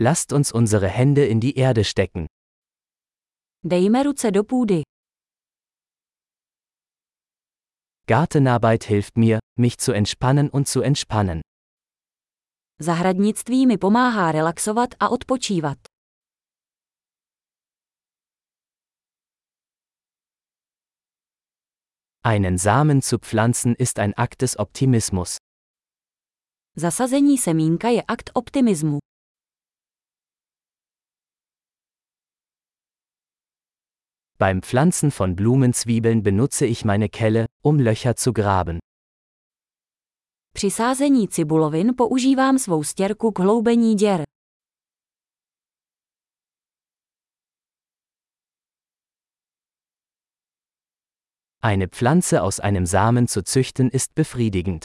Lasst uns unsere Hände in die Erde stecken. Dejme ruce do půdy. Gartenarbeit hilft mir, mich zu entspannen und zu entspannen. Zahradnictví mi pomáhá relaxovat a odpočívat. Einen Samen zu pflanzen ist ein Akt des Optimismus. Zasazení semínka je akt optimismu. Beim Pflanzen von Blumenzwiebeln benutze ich meine Kelle, um Löcher zu graben. Při sázení cibulovin používám svou stěrku k hloubení děr. Eine Pflanze aus einem Samen zu züchten ist befriedigend.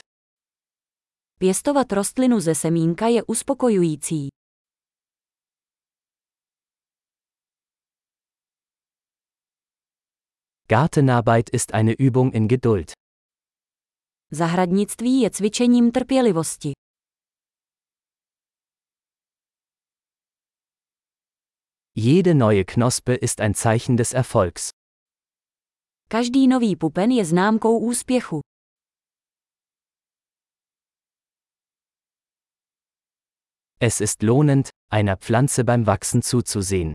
Pěstovat rostlinu ze semínka je uspokojující. Gartenarbeit ist eine Übung in Geduld. Zahradnictví je cvičením trpělivosti. Jede neue Knospe ist ein Zeichen des Erfolgs. Každý nový pupen je známkou úspěchu. Es ist lohnend, einer Pflanze beim Wachsen zuzusehen.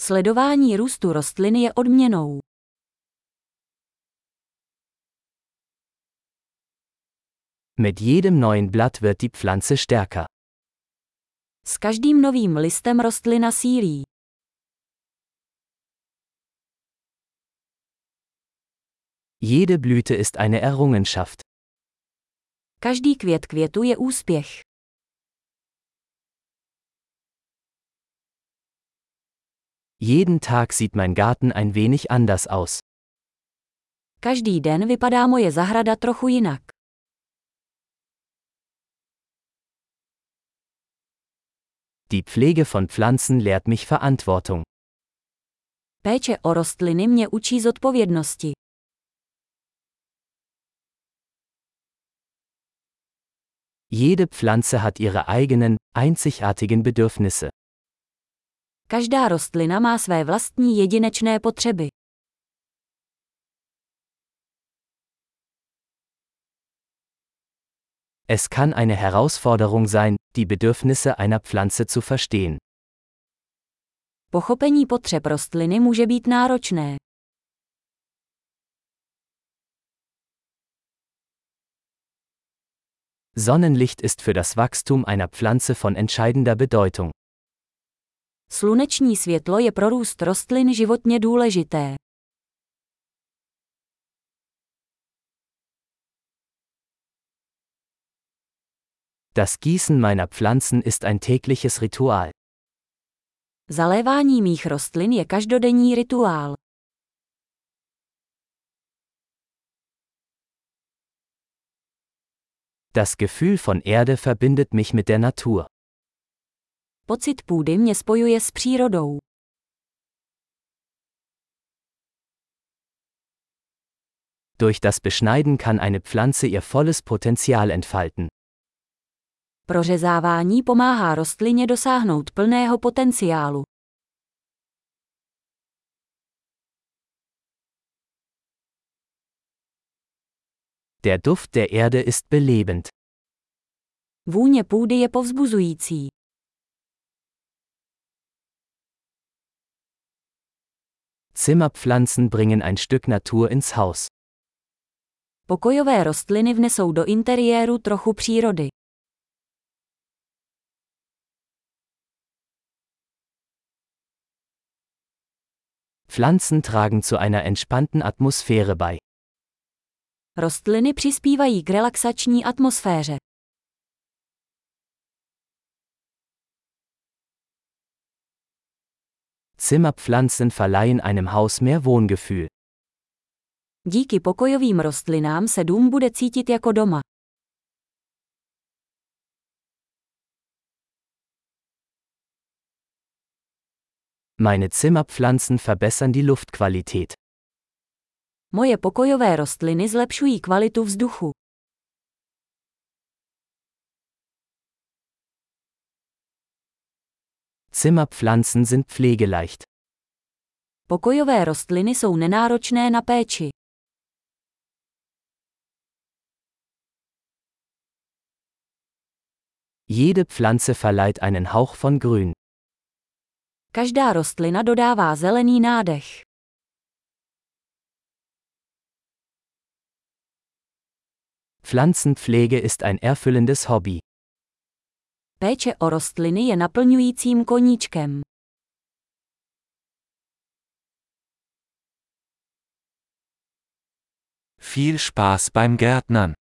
Sledování růstu rostliny je odměnou. Mit jedem neuen Blatt wird die Pflanze stärker. S každým novým listem rostlina sílí. Jede Blüte ist eine Errungenschaft. Každý květ květu je úspěch. Jeden Tag sieht mein Garten ein wenig anders aus. Každý den vypadá moje zahrada trochu jinak. Die Pflege von Pflanzen lehrt mich Verantwortung. Péče o rostliny mě učí zodpovědnosti. Jede Pflanze hat ihre eigenen, einzigartigen Bedürfnisse. Každá rostlina má své vlastní jedinečné potřeby. Es kann eine Herausforderung sein, die Bedürfnisse einer Pflanze zu verstehen. Pochopení potřeb rostliny může být náročné. Sonnenlicht ist für das Wachstum einer Pflanze von entscheidender Bedeutung. Sluneční světlo je pro růst rostlin životně důležité. Das Gießen meiner Pflanzen ist ein tägliches Ritual. Zalévání mých rostlin je každodenní rituál. Das Gefühl von Erde verbindet mich mit der Natur. Pocit půdy mě spojuje s přírodou. Durch das Beschneiden kann eine Pflanze ihr volles Potenzial entfalten. Prořezávání pomáhá rostlině dosáhnout plného potenciálu. Der Duft der Erde ist belebend. Vůně půdy je povzbuzující. Zimmerpflanzen bringen ein Stück Natur ins Haus. Pokojové rostliny vnesou do interiéru trochu přírody. Pflanzen tragen zu einer entspannten Atmosphäre bei. Rostliny přispívají k relaxační atmosféře. Zimmerpflanzen verleihen einem Haus mehr Wohngefühl. Díky pokojovým rostlinám se dům bude cítit jako doma. Meine Zimmerpflanzen verbessern die Luftqualität. Moje pokojové rostliny zlepšují kvalitu vzduchu. Zimmerpflanzen sind pflegeleicht. Pokojové rostliny jsou nenáročné na péči. Jede Pflanze verleiht einen Hauch von Grün. Každá rostlina dodává zelený nádech. Pflanzenpflege ist ein erfüllendes Hobby. Péče o rostliny je naplňujícím koníčkem. Viel Spaß beim Gärtnern.